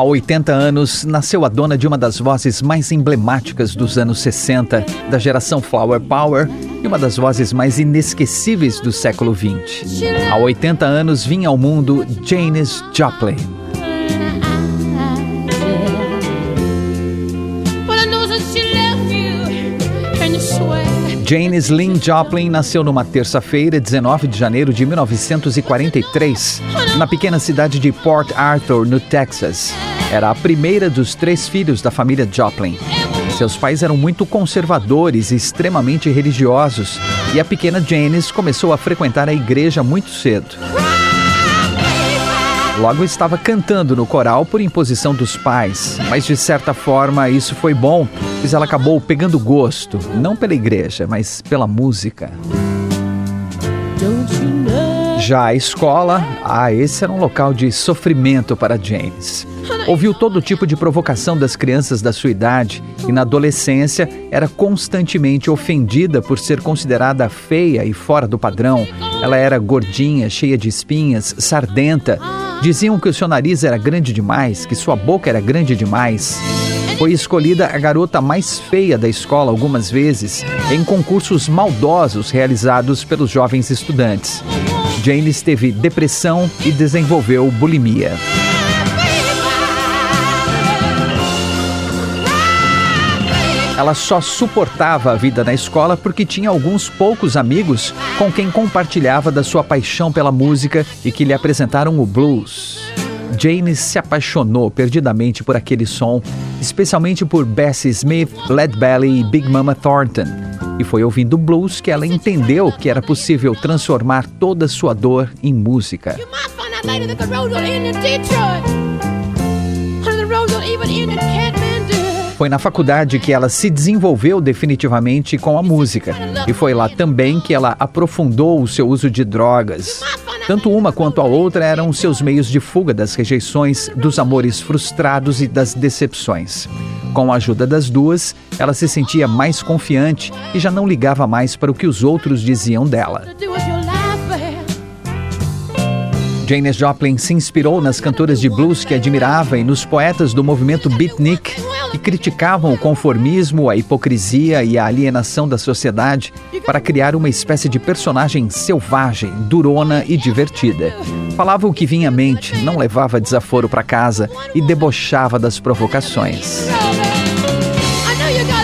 Há 80 anos, nasceu a dona de uma das vozes mais emblemáticas dos anos 60, da geração Flower Power, e uma das vozes mais inesquecíveis do século 20. Há 80 anos vinha ao mundo Janis Joplin. Janis Lynn Joplin nasceu numa terça-feira, 19 de janeiro de 1943, na pequena cidade de Port Arthur, no Texas. Era a primeira dos três filhos da família Joplin. Seus pais eram muito conservadores e extremamente religiosos, e a pequena Janis começou a frequentar a igreja muito cedo. Logo estava cantando no coral por imposição dos pais, mas de certa forma isso foi bom, pois ela acabou pegando gosto, não pela igreja, mas pela música. Já a escola, ah, esse era um local de sofrimento para James. Ouviu todo tipo de provocação das crianças da sua idade e na adolescência era constantemente ofendida por ser considerada feia e fora do padrão. Ela era gordinha, cheia de espinhas, sardenta Diziam que o seu nariz era grande demais, que sua boca era grande demais. Foi escolhida a garota mais feia da escola algumas vezes em concursos maldosos realizados pelos jovens estudantes. James teve depressão e desenvolveu bulimia. Ela só suportava a vida na escola porque tinha alguns poucos amigos com quem compartilhava da sua paixão pela música e que lhe apresentaram o blues. Jane se apaixonou perdidamente por aquele som, especialmente por Bessie Smith, Led Belly e Big Mama Thornton. E foi ouvindo blues que ela entendeu que era possível transformar toda sua dor em música. Foi na faculdade que ela se desenvolveu definitivamente com a música. E foi lá também que ela aprofundou o seu uso de drogas. Tanto uma quanto a outra eram seus meios de fuga das rejeições, dos amores frustrados e das decepções. Com a ajuda das duas, ela se sentia mais confiante e já não ligava mais para o que os outros diziam dela. Janis Joplin se inspirou nas cantoras de blues que admirava e nos poetas do movimento beatnik que criticavam o conformismo, a hipocrisia e a alienação da sociedade para criar uma espécie de personagem selvagem, durona e divertida. Falava o que vinha à mente, não levava desaforo para casa e debochava das provocações.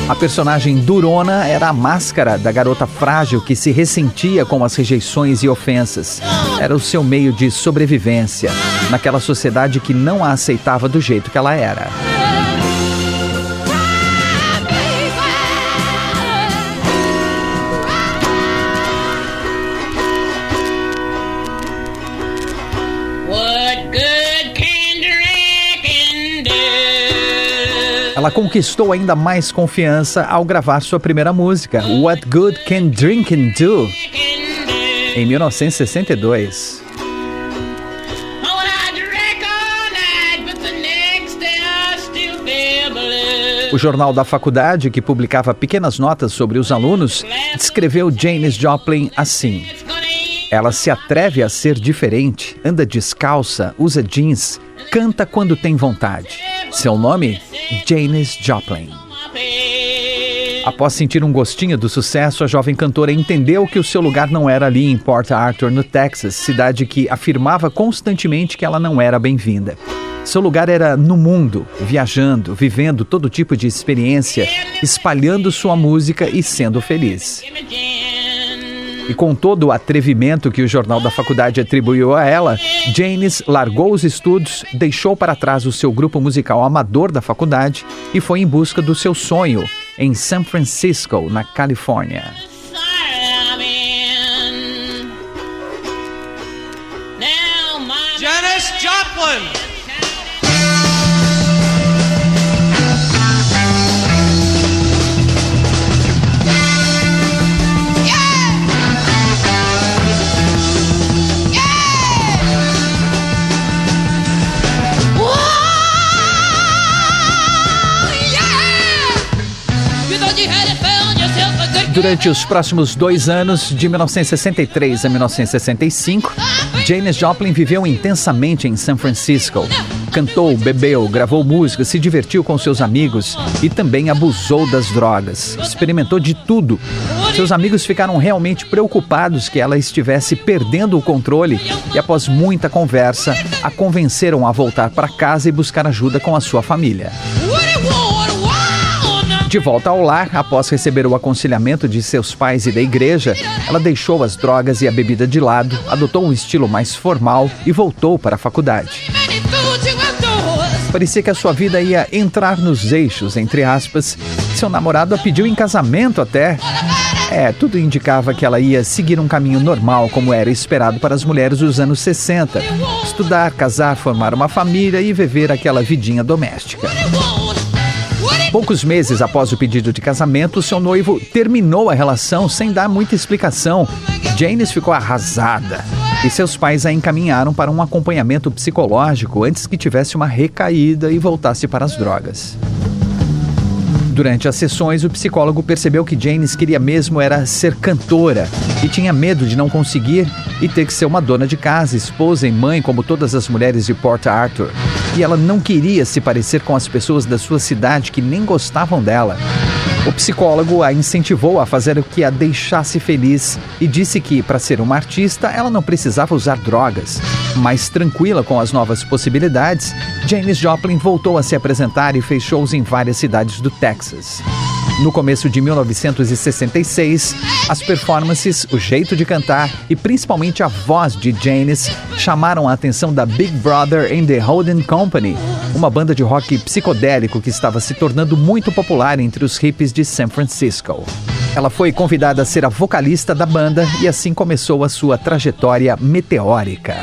A personagem durona era a máscara da garota frágil que se ressentia com as rejeições e ofensas. Era o seu meio de sobrevivência naquela sociedade que não a aceitava do jeito que ela era. Ela conquistou ainda mais confiança ao gravar sua primeira música, What Good Can Drinking Do, em 1962. O jornal da faculdade, que publicava pequenas notas sobre os alunos, descreveu Janis Joplin assim: Ela se atreve a ser diferente, anda descalça, usa jeans, canta quando tem vontade. Seu nome? Janis Joplin. Após sentir um gostinho do sucesso, a jovem cantora entendeu que o seu lugar não era ali em Port Arthur, no Texas, cidade que afirmava constantemente que ela não era bem-vinda. Seu lugar era no mundo, viajando, vivendo todo tipo de experiência, espalhando sua música e sendo feliz. E com todo o atrevimento que o jornal da faculdade atribuiu a ela, Janis largou os estudos, deixou para trás o seu grupo musical amador da faculdade e foi em busca do seu sonho em San Francisco, na Califórnia. Janis Joplin! Durante os próximos dois anos, de 1963 a 1965, Janis Joplin viveu intensamente em São Francisco. Cantou, bebeu, gravou música, se divertiu com seus amigos e também abusou das drogas. Experimentou de tudo. Seus amigos ficaram realmente preocupados que ela estivesse perdendo o controle e, após muita conversa, a convenceram a voltar para casa e buscar ajuda com a sua família. De volta ao lar, após receber o aconselhamento de seus pais e da igreja, ela deixou as drogas e a bebida de lado, adotou um estilo mais formal e voltou para a faculdade. Parecia que a sua vida ia entrar nos eixos, entre aspas. Seu namorado a pediu em casamento até. É, tudo indicava que ela ia seguir um caminho normal, como era esperado para as mulheres dos anos 60. Estudar, casar, formar uma família e viver aquela vidinha doméstica. Poucos meses após o pedido de casamento, seu noivo terminou a relação sem dar muita explicação. Janice ficou arrasada e seus pais a encaminharam para um acompanhamento psicológico antes que tivesse uma recaída e voltasse para as drogas. Durante as sessões, o psicólogo percebeu que Janis queria mesmo era ser cantora e tinha medo de não conseguir e ter que ser uma dona de casa, esposa e mãe como todas as mulheres de Port Arthur. E ela não queria se parecer com as pessoas da sua cidade que nem gostavam dela. O psicólogo a incentivou a fazer o que a deixasse feliz e disse que, para ser uma artista, ela não precisava usar drogas. Mais tranquila com as novas possibilidades, Janis Joplin voltou a se apresentar e fez shows em várias cidades do Texas. No começo de 1966, as performances, o jeito de cantar e principalmente a voz de Janis chamaram a atenção da Big Brother and the Holding Company, uma banda de rock psicodélico que estava se tornando muito popular entre os hippies de San Francisco. Ela foi convidada a ser a vocalista da banda e assim começou a sua trajetória meteórica.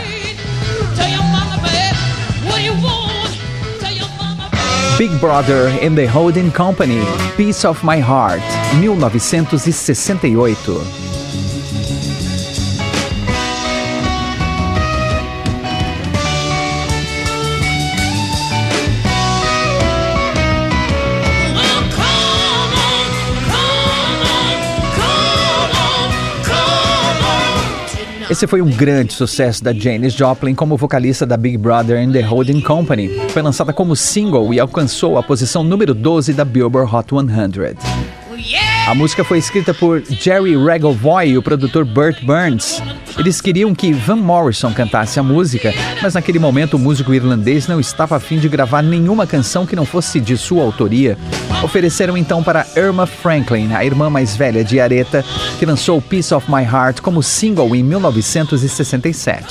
Big Brother and the Holding Company, Piece of My Heart, 1968. Esse foi um grande sucesso da Janis Joplin como vocalista da Big Brother and the Holding Company. Foi lançada como single e alcançou a posição número 12 da Billboard Hot 100. A música foi escrita por Jerry Regovoy e o produtor Burt Burns. Eles queriam que Van Morrison cantasse a música, mas naquele momento o músico irlandês não estava afim de gravar nenhuma canção que não fosse de sua autoria. Ofereceram então para Irma Franklin, a irmã mais velha de Aretha, que lançou Piece of My Heart como single em 1967.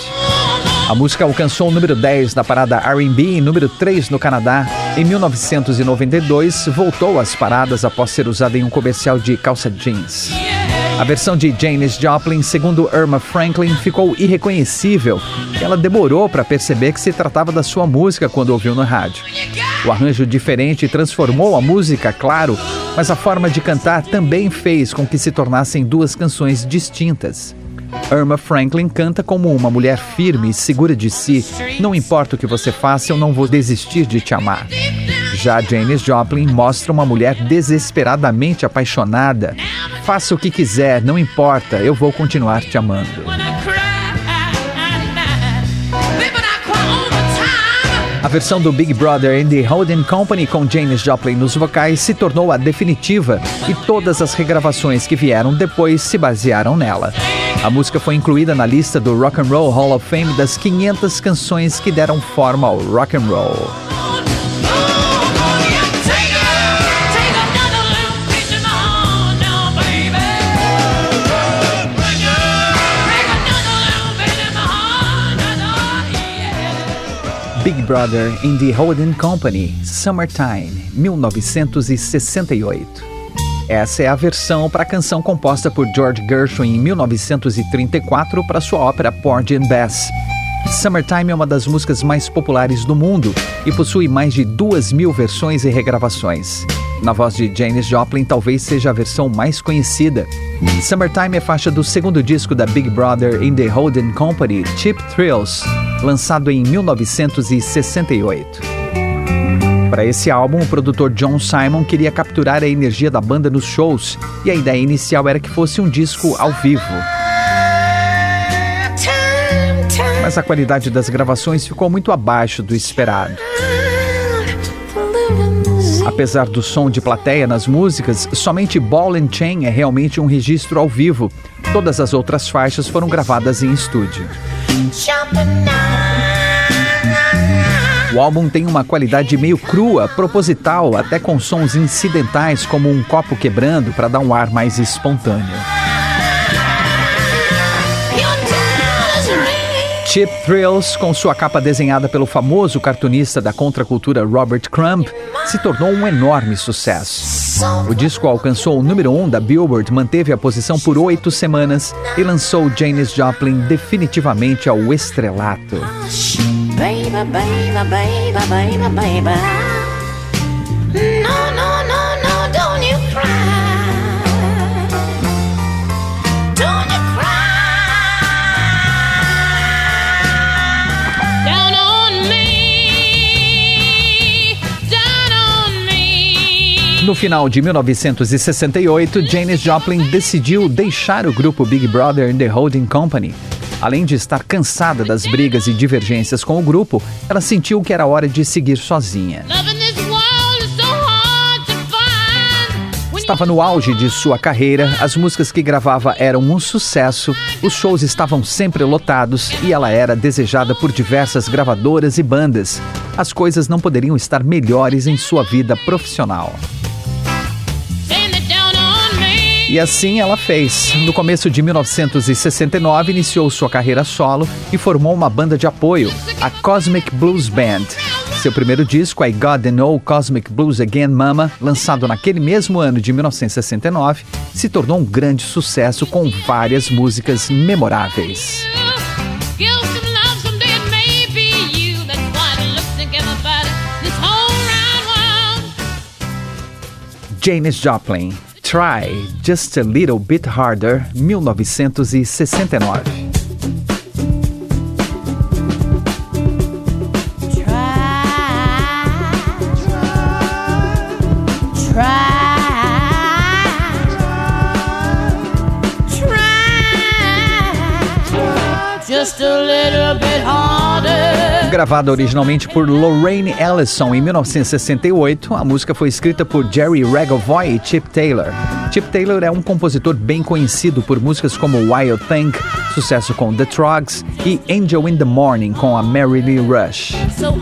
A música alcançou o número 10 na parada R&B e número 3 no Canadá. Em 1992, voltou às paradas após ser usada em um comercial de calça jeans. A versão de Janis Joplin, segundo Irma Franklin, ficou irreconhecível. Ela demorou para perceber que se tratava da sua música quando ouviu no rádio. O arranjo diferente transformou a música, claro, mas a forma de cantar também fez com que se tornassem duas canções distintas. Irma Franklin canta como uma mulher firme e segura de si. Não importa o que você faça, eu não vou desistir de te amar. Já Janis Joplin mostra uma mulher desesperadamente apaixonada. Faça o que quiser, não importa, eu vou continuar te amando. A versão do Big Brother and the Holding Company com Janis Joplin nos vocais se tornou a definitiva e todas as regravações que vieram depois se basearam nela. A música foi incluída na lista do Rock and Roll Hall of Fame das 500 canções que deram forma ao rock and roll. Big Brother in the Holding Company, Summertime, 1968. Essa é a versão para a canção composta por George Gershwin em 1934 para sua ópera Porgy and Bess. Summertime é uma das músicas mais populares do mundo e possui mais de duas mil versões e regravações. Na voz de Janis Joplin, talvez seja a versão mais conhecida. Summertime é faixa do segundo disco da Big Brother in the Holding Company, Cheap Thrills, lançado em 1968. Para esse álbum, o produtor John Simon queria capturar a energia da banda nos shows e a ideia inicial era que fosse um disco ao vivo. Mas a qualidade das gravações ficou muito abaixo do esperado. Apesar do som de plateia nas músicas, somente Ball and Chain é realmente um registro ao vivo. Todas as outras faixas foram gravadas em estúdio. O álbum tem uma qualidade meio crua, proposital, até com sons incidentais como um copo quebrando para dar um ar mais espontâneo. Cheap Thrills, com sua capa desenhada pelo famoso cartunista da contracultura Robert Crumb, se tornou um enorme sucesso. O disco alcançou o número 1 um da Billboard, manteve a posição por oito semanas e lançou Janis Joplin definitivamente ao estrelato. Baby, baby, baby, No final de 1968, Janis Joplin decidiu deixar o grupo Big Brother in the Holding Company. Além de estar cansada das brigas e divergências com o grupo, ela sentiu que era hora de seguir sozinha. Estava no auge de sua carreira, as músicas que gravava eram um sucesso, os shows estavam sempre lotados e ela era desejada por diversas gravadoras e bandas. As coisas não poderiam estar melhores em sua vida profissional. E assim ela fez. No começo de 1969, iniciou sua carreira solo e formou uma banda de apoio, a Cosmic Blues Band. Seu primeiro disco, I Got the No Cosmic Blues Again Mama, lançado naquele mesmo ano de 1969, se tornou um grande sucesso com várias músicas memoráveis. Janis Joplin Try Just a Little Bit Harder, 1969. just a little. Gravada originalmente por Lorraine Ellison em 1968, a música foi escrita por Jerry Regovoy e Chip Taylor. Chip Taylor é um compositor bem conhecido por músicas como Wild Think, sucesso com The Trogs, e Angel in the Morning com a Mary Lee Rush. So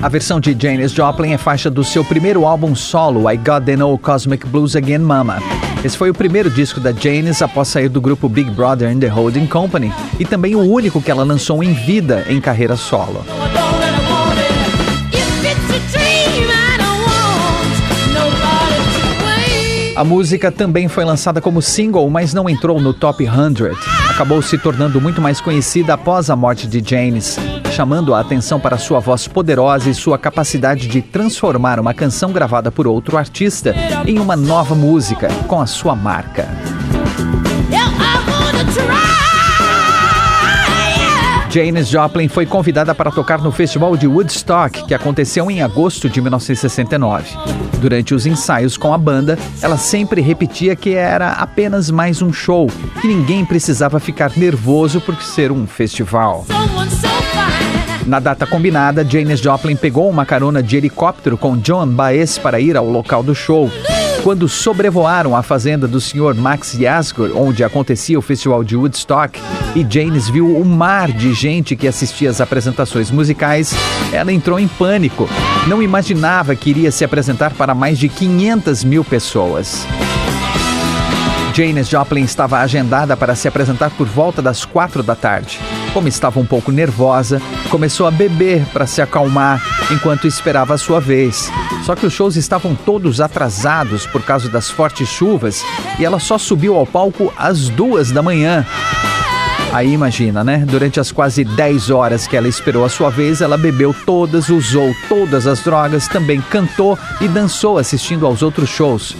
a versão de Janis Joplin é faixa do seu primeiro álbum solo, I Got the No Cosmic Blues Again Mama. Esse foi o primeiro disco da Janis após sair do grupo Big Brother and the Holding Company e também o único que ela lançou em vida em carreira solo. A música também foi lançada como single, mas não entrou no top 100. Acabou se tornando muito mais conhecida após a morte de Janis, chamando a atenção para sua voz poderosa e sua capacidade de transformar uma canção gravada por outro artista em uma nova música com a sua marca. Janis Joplin foi convidada para tocar no Festival de Woodstock, que aconteceu em agosto de 1969. Durante os ensaios com a banda, ela sempre repetia que era apenas mais um show, que ninguém precisava ficar nervoso por ser um festival. Na data combinada, Janis Joplin pegou uma carona de helicóptero com John Baez para ir ao local do show. Quando sobrevoaram a fazenda do Sr. Max Yasgur, onde acontecia o festival de Woodstock, e Janis viu o um mar de gente que assistia às apresentações musicais, ela entrou em pânico. Não imaginava que iria se apresentar para mais de 500 mil pessoas. Janis Joplin estava agendada para se apresentar por volta das quatro da tarde. Como estava um pouco nervosa, começou a beber para se acalmar enquanto esperava a sua vez. Só que os shows estavam todos atrasados por causa das fortes chuvas e ela só subiu ao palco às duas da manhã. Aí imagina, né? Durante as quase 10 horas que ela esperou a sua vez, ela bebeu todas, usou todas as drogas, também cantou e dançou assistindo aos outros shows.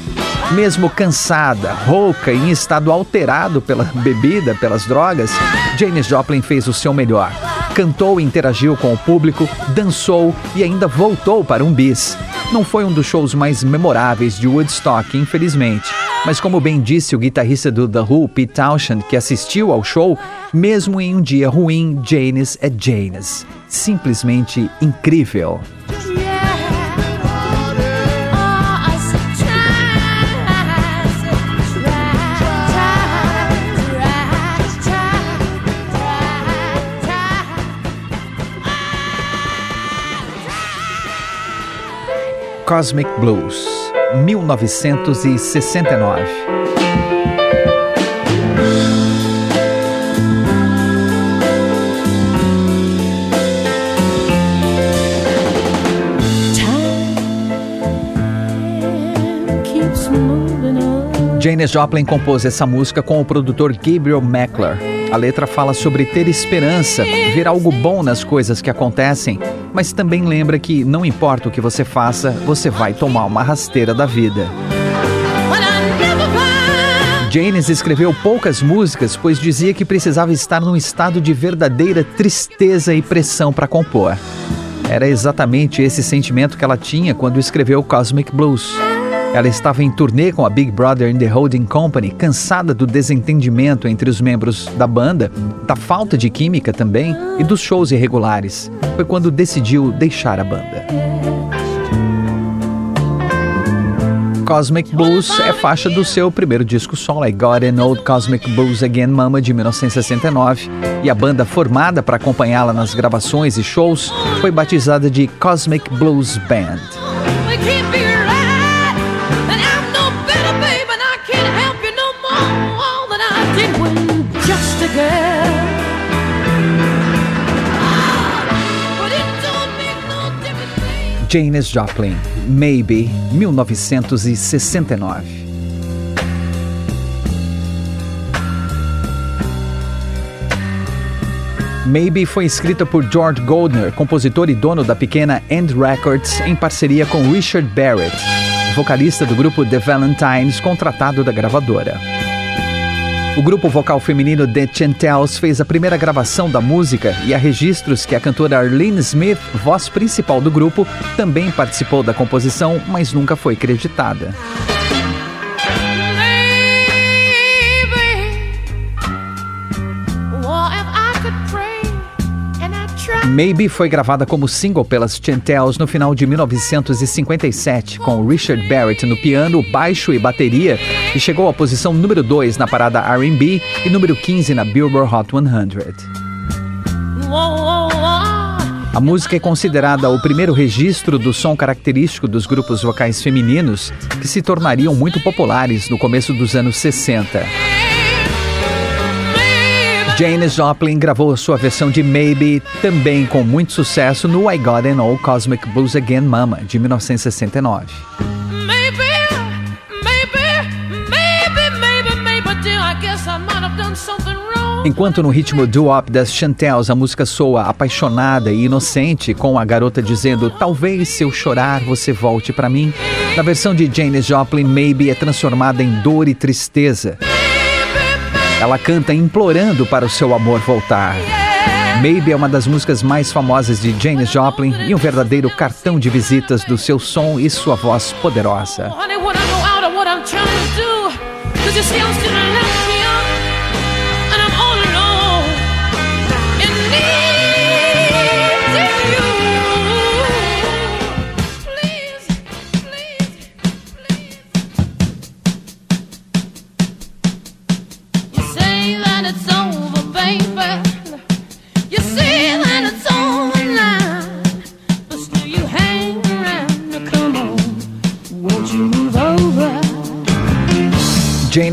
Mesmo cansada, rouca e em estado alterado pela bebida, pelas drogas, Janis Joplin fez o seu melhor. Cantou e interagiu com o público, dançou e ainda voltou para um bis. Não foi um dos shows mais memoráveis de Woodstock, infelizmente. Mas como bem disse o guitarrista do The Who, Pete Townshend, que assistiu ao show, mesmo em um dia ruim, Janis é Janis. Simplesmente incrível. Cosmic Blues, 1969. Janis Joplin compôs essa música com o produtor Gabriel Meckler. A letra fala sobre ter esperança, ver algo bom nas coisas que acontecem, mas também lembra que não importa o que você faça, você vai tomar uma rasteira da vida. Janis escreveu poucas músicas, pois dizia que precisava estar num estado de verdadeira tristeza e pressão para compor. Era exatamente esse sentimento que ela tinha quando escreveu Cosmic Blues. Ela estava em turnê com a Big Brother in the Holding Company, cansada do desentendimento entre os membros da banda, da falta de química também e dos shows irregulares. Foi quando decidiu deixar a banda. Cosmic Blues é faixa do seu primeiro disco solo, I Got an Old Cosmic Blues Again Mama, de 1969, e a banda formada para acompanhá-la nas gravações e shows foi batizada de Cosmic Blues Band. Janis Joplin, Maybe, 1969. Maybe foi escrita por George Goldner, compositor e dono da pequena End Records, em parceria com Richard Barrett, vocalista do grupo The Valentines, contratado da gravadora. O grupo vocal feminino The Chantels fez a primeira gravação da música e há registros que a cantora Arlene Smith, voz principal do grupo, também participou da composição, mas nunca foi creditada. Maybe foi gravada como single pelas Chantels no final de 1957, com Richard Barrett no piano, baixo e bateria, e chegou à posição número 2 na parada R&B e número 15 na Billboard Hot 100. A música é considerada o primeiro registro do som característico dos grupos vocais femininos que se tornariam muito populares no começo dos anos 60. Janis Joplin gravou sua versão de Maybe também com muito sucesso no I Got an Old Cosmic Blues Again Mama, de 1969. Enquanto no ritmo do-up das Chantels a música soa apaixonada e inocente, com a garota dizendo talvez se eu chorar você volte para mim, na versão de Janis Joplin, Maybe é transformada em dor e tristeza. Ela canta implorando para o seu amor voltar. Maybe é uma das músicas mais famosas de Janis Joplin e um verdadeiro cartão de visitas do seu som e sua voz poderosa.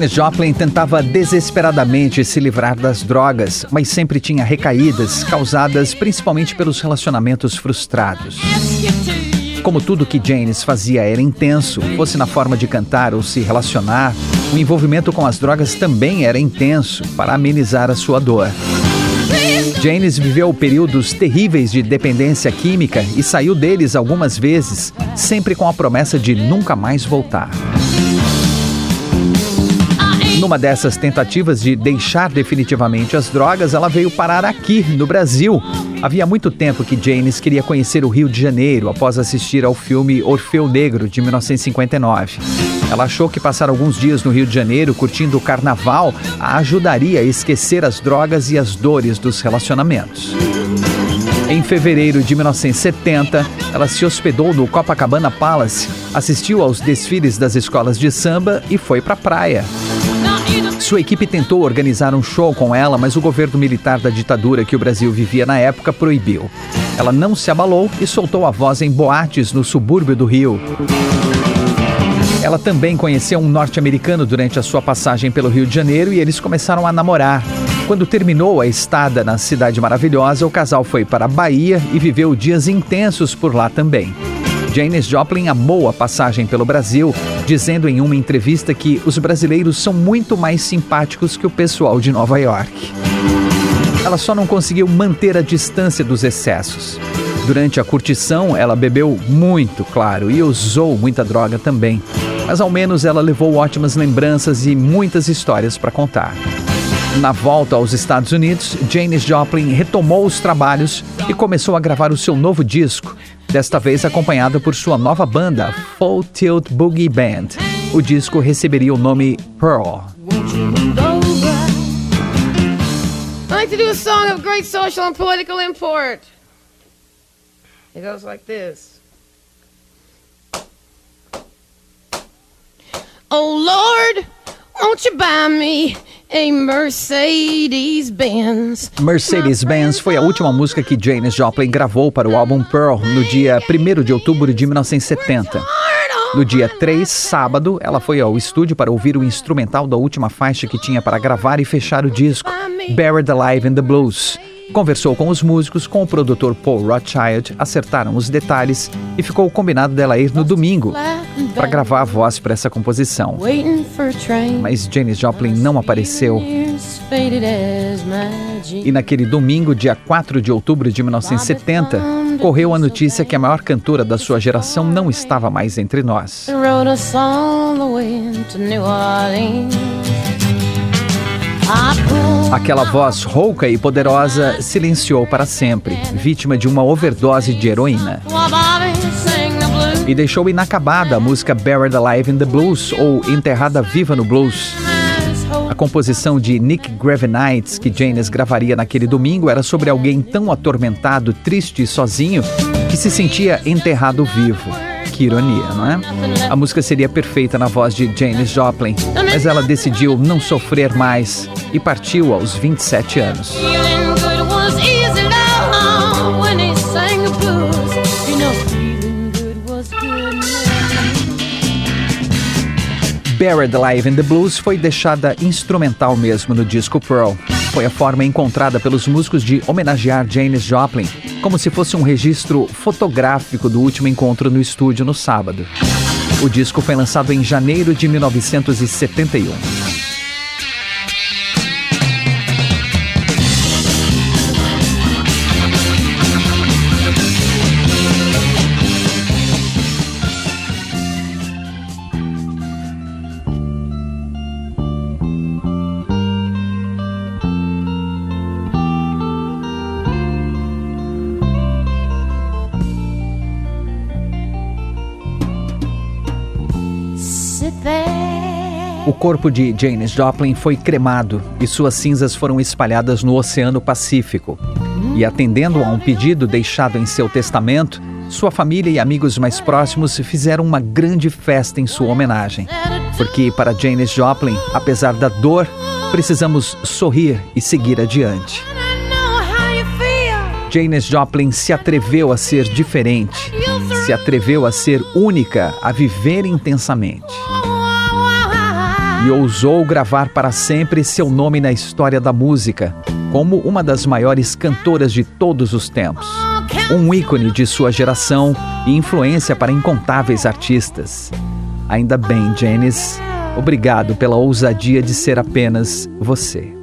Janis Joplin tentava desesperadamente se livrar das drogas, mas sempre tinha recaídas causadas principalmente pelos relacionamentos frustrados. Como tudo que Janis fazia era intenso, fosse na forma de cantar ou se relacionar, o envolvimento com as drogas também era intenso para amenizar a sua dor. Janis viveu períodos terríveis de dependência química e saiu deles algumas vezes, sempre com a promessa de nunca mais voltar. Numa dessas tentativas de deixar definitivamente as drogas, ela veio parar aqui, no Brasil. Havia muito tempo que Janis queria conhecer o Rio de Janeiro após assistir ao filme Orfeu Negro, de 1959. Ela achou que passar alguns dias no Rio de Janeiro curtindo o carnaval a ajudaria a esquecer as drogas e as dores dos relacionamentos. Em fevereiro de 1970, ela se hospedou no Copacabana Palace, assistiu aos desfiles das escolas de samba e foi para a praia. Sua equipe tentou organizar um show com ela, mas o governo militar da ditadura que o Brasil vivia na época proibiu. Ela não se abalou e soltou a voz em boates no subúrbio do Rio. Ela também conheceu um norte-americano durante a sua passagem pelo Rio de Janeiro e eles começaram a namorar. Quando terminou a estada na Cidade Maravilhosa, o casal foi para a Bahia e viveu dias intensos por lá também. Janis Joplin amou a passagem pelo Brasil, dizendo em uma entrevista que os brasileiros são muito mais simpáticos que o pessoal de Nova York. Ela só não conseguiu manter a distância dos excessos. Durante a curtição, ela bebeu muito, claro, e usou muita droga também. Mas ao menos ela levou ótimas lembranças e muitas histórias para contar. Na volta aos Estados Unidos, Janis Joplin retomou os trabalhos e começou a gravar o seu novo disco, desta vez acompanhada por sua nova banda, Full Tilt Boogie Band. O disco receberia o nome Pearl. Like to do a song of great social and political import. It goes like this. Oh Lord, won't you buy me a Mercedes Benz? Mercedes Benz foi a última música que Janis Joplin gravou para o álbum Pearl no dia 1 de outubro de 1970. No dia 3, sábado, ela foi ao estúdio para ouvir o instrumental da última faixa que tinha para gravar e fechar o disco, Buried Alive in the Blues. Conversou com os músicos, com o produtor Paul Rothschild, acertaram os detalhes e ficou combinado dela ir no domingo para gravar a voz para essa composição. Mas Janis Joplin não apareceu. E naquele domingo, dia 4 de outubro de 1970, correu a notícia que a maior cantora da sua geração não estava mais entre nós. Aquela voz rouca e poderosa silenciou para sempre, vítima de uma overdose de heroína. E deixou inacabada a música Buried Alive in the Blues, ou Enterrada Viva no Blues. A composição de Nick Gravenites, que Janis gravaria naquele domingo, era sobre alguém tão atormentado, triste e sozinho, que se sentia enterrado vivo. Que ironia, não é? A música seria perfeita na voz de Janis Joplin, mas ela decidiu não sofrer mais e partiu aos 27 anos. Buried Alive in the Blues foi deixada instrumental mesmo no disco Pearl. Foi a forma encontrada pelos músicos de homenagear Janis Joplin, como se fosse um registro fotográfico do último encontro no estúdio no sábado. O disco foi lançado em janeiro de 1971. Corpo de Janis Joplin foi cremado e suas cinzas foram espalhadas no Oceano Pacífico. E atendendo a um pedido deixado em seu testamento, sua família e amigos mais próximos fizeram uma grande festa em sua homenagem. Porque para Janis Joplin, apesar da dor, precisamos sorrir e seguir adiante. Janis Joplin se atreveu a ser diferente, se atreveu a ser única, a viver intensamente. E ousou gravar para sempre seu nome na história da música, como uma das maiores cantoras de todos os tempos. Um ícone de sua geração e influência para incontáveis artistas. Ainda bem, Janice, obrigado pela ousadia de ser apenas você.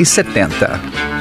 60 e 70.